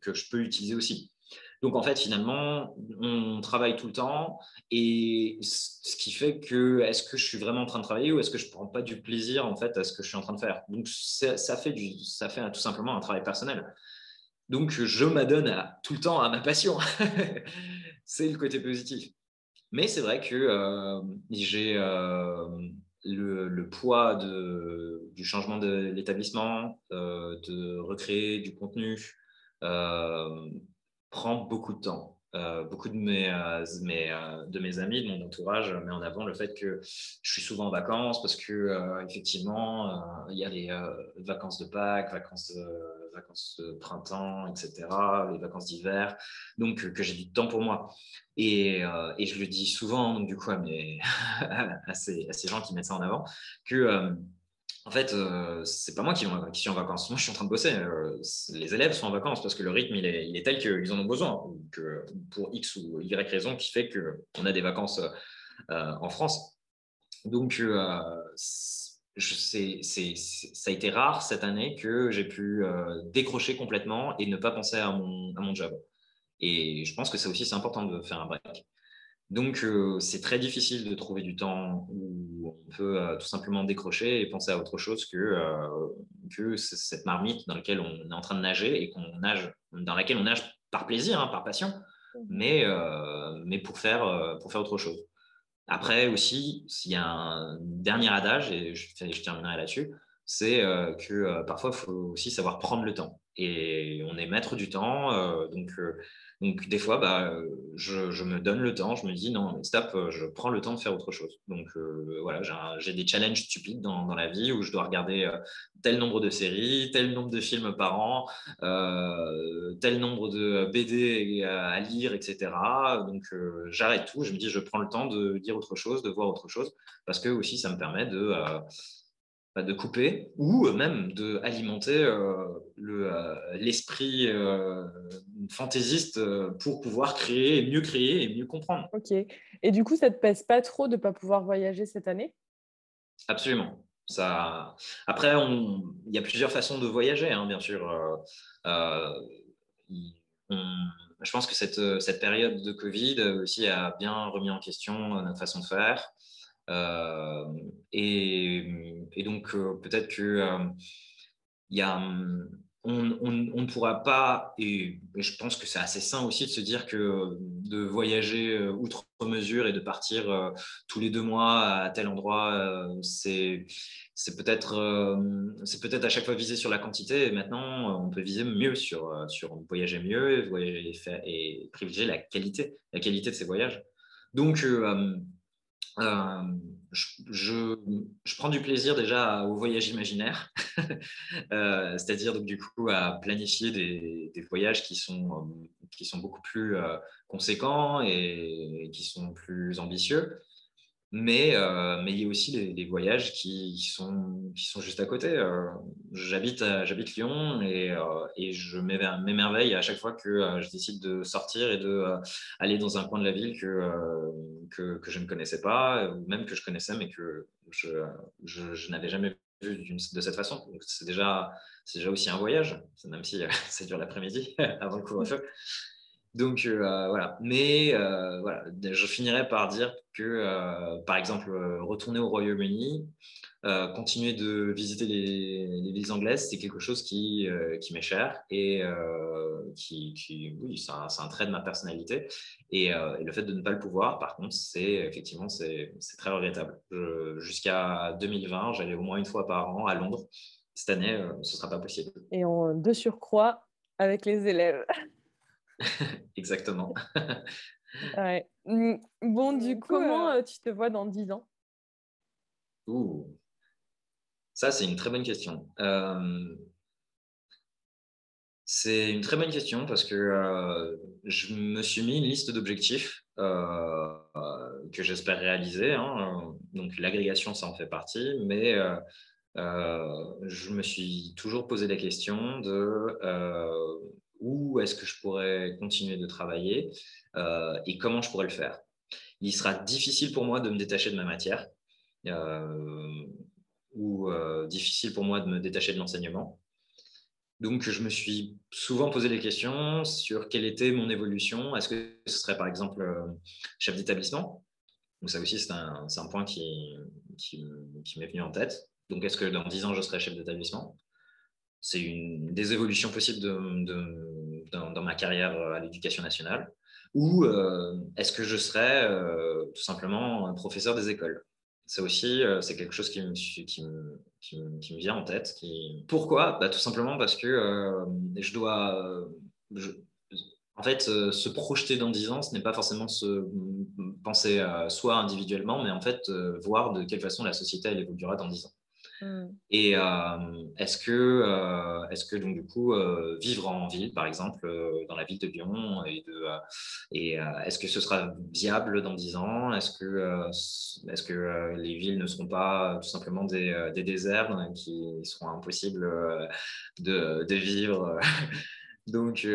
que je peux utiliser aussi. Donc en fait finalement on travaille tout le temps et ce qui fait que est-ce que je suis vraiment en train de travailler ou est-ce que je prends pas du plaisir en fait à ce que je suis en train de faire? Donc ça fait ça fait tout simplement un travail personnel. Donc je m'adonne tout le temps à ma passion. [LAUGHS] c'est le côté positif. Mais c'est vrai que euh, j'ai euh, le, poids du changement de l'établissement, euh, de recréer du contenu, prend beaucoup de temps. Euh, beaucoup de mes, euh, euh, de mes amis, de mon entourage met en avant le fait que je suis souvent en vacances parce que effectivement, il y a les vacances de Pâques, vacances vacances de printemps, etc., les vacances d'hiver, donc que j'ai du temps pour moi. Et, et, je le dis souvent, du coup, [LAUGHS] à, ces, à ces gens qui mettent ça en avant, que en fait, euh, c'est pas moi qui, suis en vacances. Moi, je suis en train de bosser. Euh, les élèves sont en vacances parce que le rythme, il est, tel qu'ils en ont besoin. Que pour X ou Y raison qui fait qu'on a des vacances euh, en France. Donc, je ça a été rare cette année que j'ai pu décrocher complètement et ne pas penser à mon, à mon job. Et je pense que ça aussi, c'est important de faire un break. Donc, euh, c'est très difficile de trouver du temps où on peut euh, tout simplement décrocher et penser à autre chose que, euh, que cette marmite dans laquelle on est en train de nager et qu'on nage, dans laquelle on nage par plaisir, hein, par passion, mmh. mais, mais pour, faire, pour faire autre chose. Après aussi, s'il y a un dernier adage, et je, je terminerai là-dessus, c'est que parfois, il faut aussi savoir prendre le temps. Et on est maître du temps, donc donc, des fois, bah, je, me donne le temps, je me dis non, stop, je prends le temps de faire autre chose. Donc, euh, voilà, j'ai des challenges stupides dans, la vie où je dois regarder euh, tel nombre de séries, tel nombre de films par an, euh, tel nombre de BD à, lire, etc. Donc, j'arrête tout, je me dis je prends le temps de dire autre chose, de voir autre chose, parce que aussi, ça me permet de de couper ou même d'alimenter euh, l'esprit euh, fantaisiste euh, pour pouvoir créer, mieux créer et mieux comprendre.
Ok. Et du coup, ça te pèse pas trop de ne pas pouvoir voyager cette année?
Absolument. Ça... Après, il y a plusieurs façons de voyager, hein, bien sûr. Je pense que cette, cette période de Covid aussi a bien remis en question notre façon de faire. Euh, et, donc, euh, peut-être que euh, y a on, on, ne pourra pas, et, je pense que c'est assez sain aussi de se dire que de voyager outre mesure et de partir tous les deux mois à tel endroit, c'est c'est peut-être peut-être à chaque fois viser sur la quantité. Et maintenant, on peut viser mieux sur, sur voyager mieux et, et privilégier la qualité, la qualité de ces voyages. Donc, euh, je, prends du plaisir déjà au voyage imaginaire, [LAUGHS] euh, c'est-à-dire donc du coup à planifier des, des, voyages qui sont, euh, qui sont beaucoup plus conséquents et, qui sont plus ambitieux. Mais, euh, mais il y a aussi les, voyages qui, sont, qui sont juste à côté. Euh, j'habite, j'habite Lyon et, euh, et je m'émerveille à chaque fois que je décide de sortir et d'aller dans un coin de la ville que, que, je ne connaissais pas, ou même que je connaissais mais que je, je, n'avais jamais vu de cette façon. C'est déjà, déjà aussi un voyage, même si [LAUGHS] ça dure l'après-midi [LAUGHS] avant le couvre-feu. Donc euh, voilà, mais euh, voilà, je finirai par dire que, euh, par exemple, retourner au Royaume-Uni, continuer de visiter les, villes anglaises, c'est quelque chose qui, qui m'est cher et qui, qui, oui, c'est un, trait de ma personnalité. Et, le fait de ne pas le pouvoir, par contre, c'est effectivement c'est très regrettable. Jusqu'à 2020, j'allais au moins une fois par an à Londres. Cette année, ce ne sera pas possible.
Et en deux surcroît avec les élèves. [LAUGHS]
Exactement. [LAUGHS]
ouais. Mmh, bon, du coup, comment euh, tu te vois dans 10 ans?
Ouh. Ça, c'est une très bonne question. Euh, c'est une très bonne question parce que euh, je me suis mis une liste d'objectifs que j'espère réaliser. Hein. Donc, l'agrégation, ça en fait partie, mais je me suis toujours posé la question de où est-ce que je pourrais continuer de travailler euh, et comment je pourrais le faire. Il sera difficile pour moi de me détacher de ma matière euh, ou euh, difficile pour moi de me détacher de l'enseignement. Donc, je me suis souvent posé des questions sur quelle était mon évolution. Est-ce que ce serait par exemple chef d'établissement? Donc, ça aussi, c'est un, point qui, m'est venu en tête. Donc, est-ce que dans 10 ans, je serai chef d'établissement? C'est une des évolutions possibles dans, ma carrière à l'éducation nationale. Ou euh, est-ce que je serais euh, tout simplement un professeur des écoles? Ça aussi, euh, c'est quelque chose qui me, qui, me, qui, me, vient en tête. Pourquoi? Bah, Tout simplement parce que je dois... en fait, se projeter dans 10 ans, ce n'est pas forcément se penser soi individuellement, mais en fait, voir de quelle façon la société évoluera dans 10 ans. Mmh. Et euh, est-ce que, euh, est-ce que donc du coup euh, vivre en ville, par exemple, dans la ville de Lyon, et, est-ce que ce sera viable dans 10 ans? Est-ce que, est-ce que les villes ne seront pas tout simplement des, des déserts qui seront impossibles de, de vivre? [LAUGHS] Donc,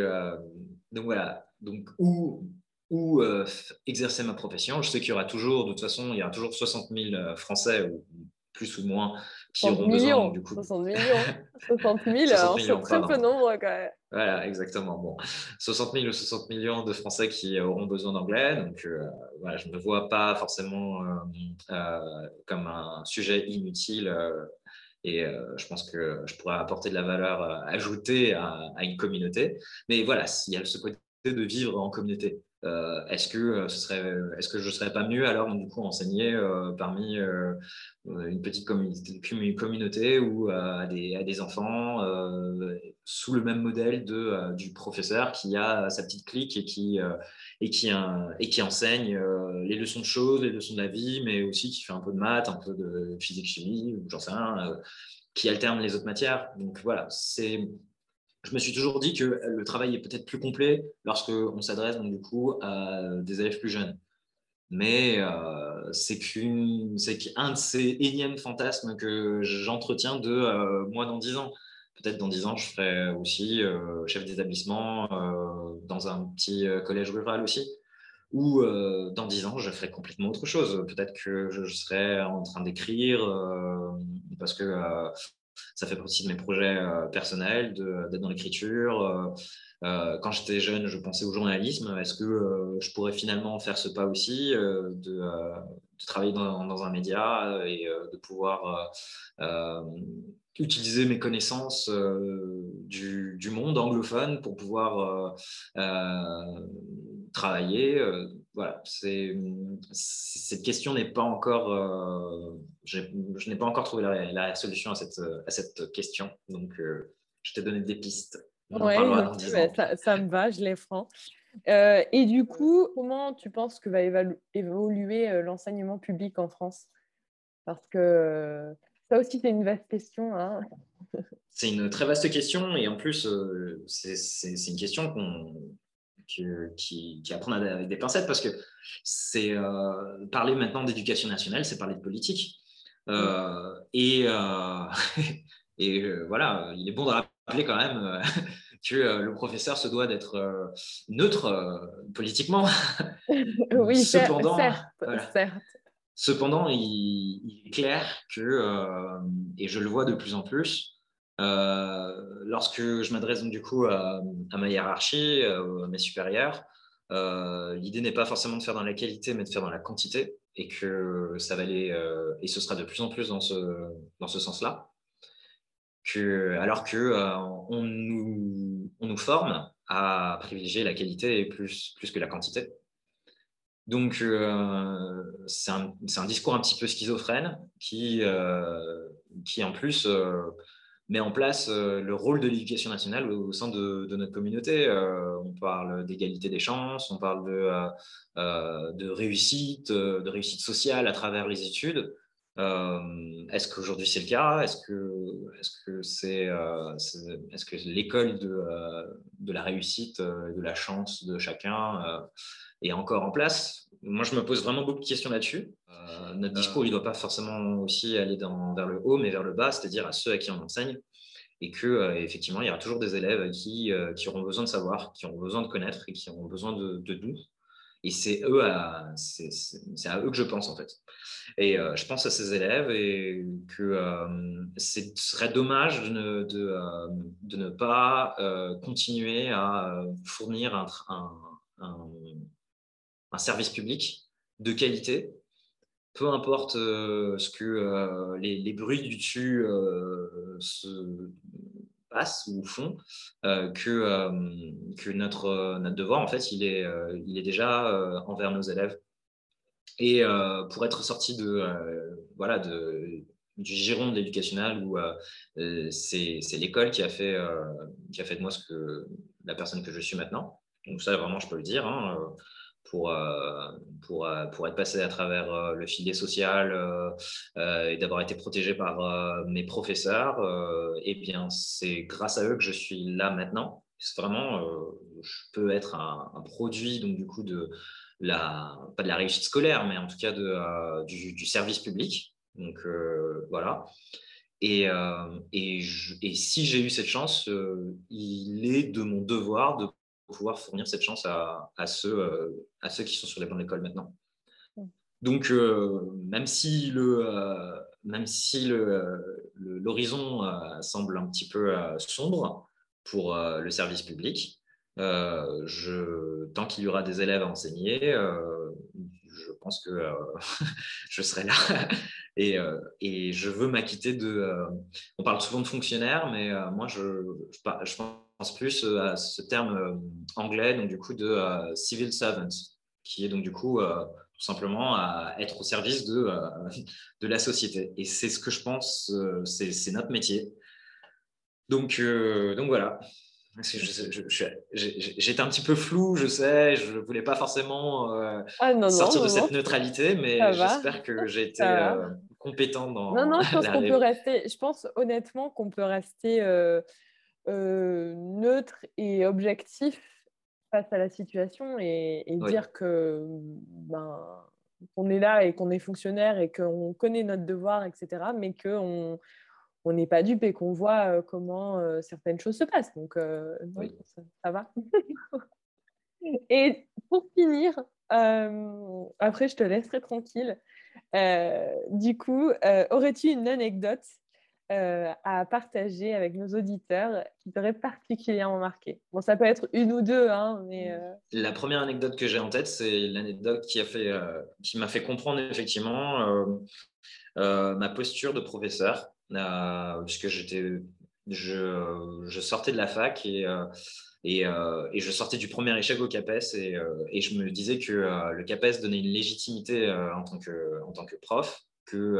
donc voilà. Donc où ou exercer ma profession? Je sais qu'il y aura toujours, de toute façon, il y aura toujours 60 000 Français, ou plus ou moins,
qui auront besoin du coup. 60 millions, [LAUGHS] 60 000, c'est très peu nombreux quand même.
Voilà, exactement. Bon, 60 000 ou 60 millions de Français qui auront besoin d'anglais. Donc, euh, voilà, je ne me vois pas forcément euh, euh, comme un sujet inutile. et je pense que je pourrais apporter de la valeur ajoutée à, à, une communauté. Mais voilà, il y a ce côté de vivre en communauté. Euh, est-ce que euh, ce serait, est-ce que je serais pas mieux alors du coup enseigner euh, parmi une petite communauté, ou à des, enfants sous le même modèle de, du professeur qui a sa petite clique et qui et qui, et qui enseigne les leçons de choses, les leçons de la vie, mais aussi qui fait un peu de maths, un peu de physique chimie, j'en sais rien, qui alterne les autres matières. Donc voilà, c'est je me suis toujours dit que le travail est peut-être plus complet lorsqu'on s'adresse du coup à des élèves plus jeunes. Mais euh, c'est qu'un de ces énièmes fantasmes que j'entretiens de euh, moi dans dix ans. Peut-être dans dix ans, je serai aussi euh, chef d'établissement dans un petit collège rural aussi. Ou dans dix ans, je ferai complètement autre chose. Peut-être que je serai en train d'écrire parce que ça fait partie de mes projets euh, personnels, d'être dans l'écriture. Euh, euh, quand j'étais jeune, je pensais au journalisme. Est-ce que je pourrais finalement faire ce pas aussi, de, travailler dans, un média et de pouvoir utiliser mes connaissances du, monde anglophone pour pouvoir travailler voilà, cette question n'est pas encore, euh, je n'ai pas encore trouvé la, solution à cette, à cette question. Donc, euh, je t'ai donné des pistes.
Oui, ça, ça, me va, je les prends. Euh, et du coup, comment tu penses que va évoluer l'enseignement public en France? Parce que ça aussi, c'est une vaste question. Hein. [LAUGHS]
c'est une très vaste question et en plus, c'est une question qu'on qui, qui, apprennent avec des pincettes parce que c'est euh, parler maintenant d'éducation nationale, c'est parler de politique. Euh, et, euh, [LAUGHS] et voilà, il est bon de rappeler quand même [LAUGHS] que le professeur se doit d'être neutre politiquement. [LAUGHS]
oui, cependant, certes,
Cependant, il, est clair que, et je le vois de plus en plus, euh, lorsque je m'adresse du coup à, ma hiérarchie, euh, à mes supérieurs, euh, l'idée n'est pas forcément de faire dans la qualité, mais de faire dans la quantité, et que ça va aller, et ce sera de plus en plus dans ce, dans ce sens-là. Que, alors que on, nous, on, nous, forme à privilégier la qualité plus, plus que la quantité. Donc, c'est un, un, discours un petit peu schizophrène qui, qui en plus, met en place euh, le rôle de l'éducation nationale au, sein de, notre communauté. Euh, on parle d'égalité des chances, on parle de, euh, réussite, de réussite sociale à travers les études. est-ce qu'aujourd'hui c'est le cas? Est-ce que l'école de, de la réussite, de la chance de chacun est encore en place? Moi, je me pose vraiment beaucoup de questions là-dessus. Euh, notre discours, il ne doit pas forcément aussi aller vers le haut, mais vers le bas, c'est-à-dire à ceux à qui on enseigne. Et que euh, effectivement, il y aura toujours des élèves qui, euh, qui, auront besoin de savoir, qui auront besoin de connaître et qui auront besoin de, de nous. Et c'est eux à, c'est, à eux que je pense en fait. Et je pense à ces élèves et que ce serait dommage de ne, de, de ne pas continuer à fournir un, un, un, service public de qualité peu importe euh, ce que euh, les, bruits du dessus euh, se passent ou font, que, notre, notre devoir, en fait, il est, il est déjà envers nos élèves. Et pour être sorti de, voilà, de, du giron de l'éducation où c'est l'école qui, a fait qui a fait de moi ce que, la personne que je suis maintenant, Donc ça, vraiment, je peux le dire. Hein, pour, pour, pour, être passé à travers le filet social et d'avoir été protégé par mes professeurs, eh bien, c'est grâce à eux que je suis là maintenant. Vraiment, je peux être un, produit, donc du coup, de la, pas de la réussite scolaire, mais en tout cas de, du, service public. Donc voilà. Et, et, et, si j'ai eu cette chance, il est de mon devoir de pouvoir fournir cette chance à, à ceux, à ceux qui sont sur les bancs de l'école maintenant. Donc, même si le, même si l'horizon semble un petit peu sombre pour le service public, je, tant qu'il y aura des élèves à enseigner, je pense que [LAUGHS] je serai là. [LAUGHS] et, et, je veux m'acquitter de. on parle souvent de fonctionnaires, mais moi, je, je, je pense plus à ce terme anglais, donc du coup, de civil servant, qui est donc du coup tout simplement à être au service de, [LAUGHS] de la société. Et c'est ce que je pense, c'est notre métier. Donc, donc voilà. J'étais un petit peu flou, je sais, je ne voulais pas forcément euh, ah, sortir de cette neutralité, mais j'espère que [LAUGHS] j'ai été euh, compétent dans.
Non, non, je [LAUGHS] pense qu'on peut rester, je pense honnêtement qu'on peut rester euh, neutre et objectif face à la situation et, dire que ben, qu'on est là et qu'on est fonctionnaire et qu'on connaît notre devoir, etc., mais qu'on on n'est pas dupe et qu'on voit euh, comment euh, certaines choses se passent. Donc, euh, ça, va. [LAUGHS] et pour finir, après, je te laisserai tranquille. du coup, aurais-tu une anecdote à partager avec nos auditeurs qui t'aurait particulièrement marqué. Bon, ça peut être une ou deux, hein, mais...
La première anecdote que j'ai en tête, c'est l'anecdote qui, a fait, qui m'a fait comprendre effectivement ma posture de professeur euh, puisque j'étais, je, je, sortais de la fac et, euh, et, euh, et, je sortais du premier échec au CAPES et, et je me disais que le CAPES donnait une légitimité en, tant que, en tant que prof, que,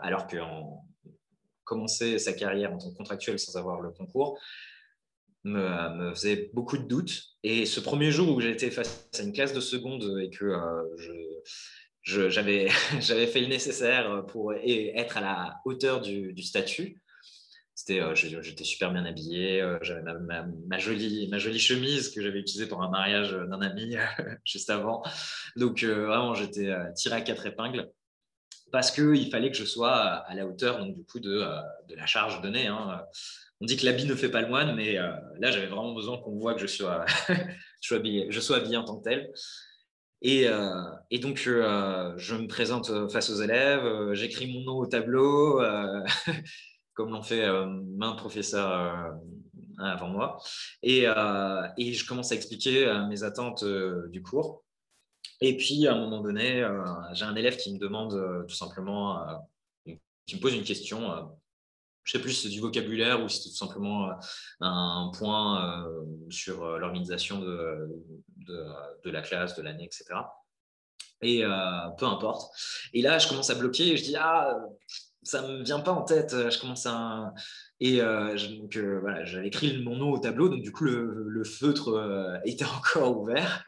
alors qu'on commençait sa carrière en tant que contractuel sans avoir le concours, me, faisait beaucoup de doutes. Et ce premier jour où j'étais face à une classe de seconde et que je, [LAUGHS] j'avais fait le nécessaire pour être à la hauteur du, statut. Euh, j'étais super bien habillé, euh, j'avais ma, jolie, ma jolie chemise que j'avais utilisée pour un mariage d'un ami [LAUGHS] juste avant. Donc euh, vraiment, j'étais tiré à quatre épingles parce qu'il fallait que je sois à la hauteur donc, du coup, de, de la charge donnée. Hein. On dit que l'habit ne fait pas le moine, mais là, j'avais vraiment besoin qu'on voit que je sois, [LAUGHS] je, habillé, je sois habillé en tant que tel. Et, euh, donc, euh, je me présente face aux élèves, j'écris mon nom au tableau, [LAUGHS] comme l'ont fait main professeur avant moi. Et, je commence à expliquer mes attentes du cours. Et puis, à un moment donné, j'ai un élève qui me demande tout simplement, qui me pose une question je sais plus si c'est du vocabulaire ou si c'est tout simplement euh, un point euh, sur euh, l'organisation de, la classe, de l'année, etc. Et peu importe. Et là, je commence à bloquer et je dis Ah, ça me vient pas en tête. Je commence à. Et donc, voilà, j'avais écrit mon nom au tableau, donc du coup, le feutre était [LAUGHS] encore ouvert.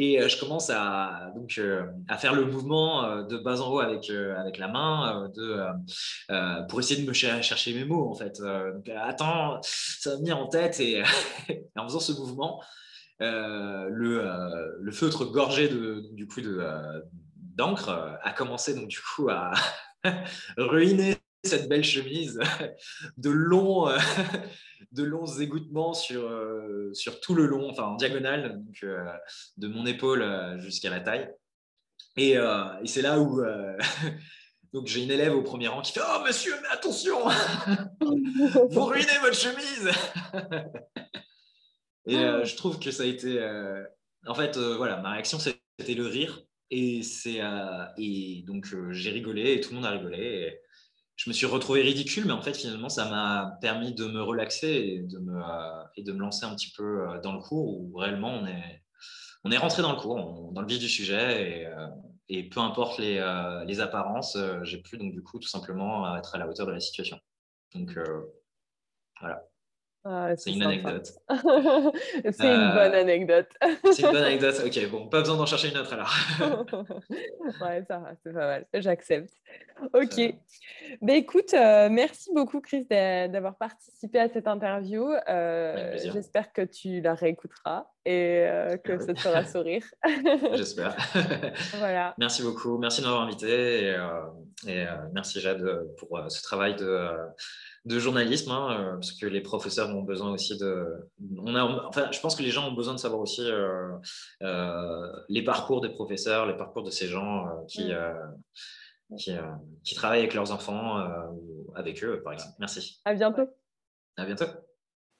Et euh, je commence à, donc, euh, à faire le mouvement euh, de bas en haut avec, avec la main de, pour essayer de me chercher mes mots, en fait. attends, ça va venir en tête. [LAUGHS] Et, en faisant ce mouvement, le, feutre gorgé de, d'encre a commencé donc, du coup, à [LAUGHS] ruiner cette belle chemise [LAUGHS] de longs, euh, [LAUGHS] de longs égouttements sur, euh, sur tout le long, enfin en diagonale, euh, de mon épaule jusqu'à la taille. Et, et c'est là où [LAUGHS] donc j'ai une élève au premier rang qui fait Oh monsieur, mais attention Vous ruinez votre chemise Et je trouve que ça a été. En fait, voilà, ma réaction c'était le rire. Et, c'est, et donc j'ai rigolé et tout le monde a rigolé. Je me suis retrouvé ridicule, mais en fait, finalement, ça m'a permis de me relaxer et de me, euh, et de me lancer un petit peu euh, dans le cours où réellement on est, on est rentré dans le cours, dans le vif du sujet et, euh, peu importe les, les apparences, j'ai pu donc du coup tout simplement être à la hauteur de la situation. Donc voilà.
Ah,
c'est une anecdote. [LAUGHS]
c'est une bonne
Euh,
anecdote.
c'est une bonne [LAUGHS] anecdote. Ok, bon, pas besoin d'en chercher une autre alors. [LAUGHS]
ouais, ça va, c'est pas mal. J'accepte. Ok. Ben écoute, euh, merci beaucoup Chris d'a- d'avoir participé à cette interview. Euh. J'espère que tu la réécouteras et euh, que
Ah oui.
ça te fera [LAUGHS] sourire.
J'espère. [LAUGHS]
voilà.
Merci beaucoup. Merci de m'avoir invité. Et, euh, et, euh, merci Jade pour ce travail de, de journalisme, hein, parce que les professeurs ont besoin aussi de. On a, enfin, je pense que les gens ont besoin de savoir aussi les parcours des professeurs, les parcours de ces gens qui,
Mm.
qui, qui travaillent avec leurs enfants avec eux, par exemple. Merci.
À bientôt.
À bientôt.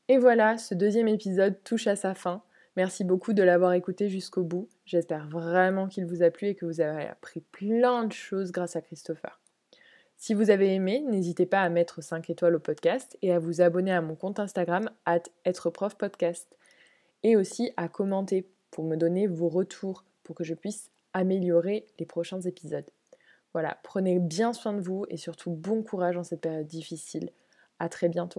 Et voilà, ce deuxième épisode touche à sa fin. Merci beaucoup de l'avoir écouté jusqu'au bout. J'espère vraiment qu'il vous a plu et que vous avez appris plein de choses grâce à Christopher. Si vous avez aimé, n'hésitez pas à mettre 5 étoiles au podcast et à vous abonner à mon compte Instagram @êtreprofpodcast et aussi à commenter pour me donner vos retours pour que je puisse améliorer les prochains épisodes. Voilà, prenez bien soin de vous et surtout bon courage en cette période difficile. À très bientôt.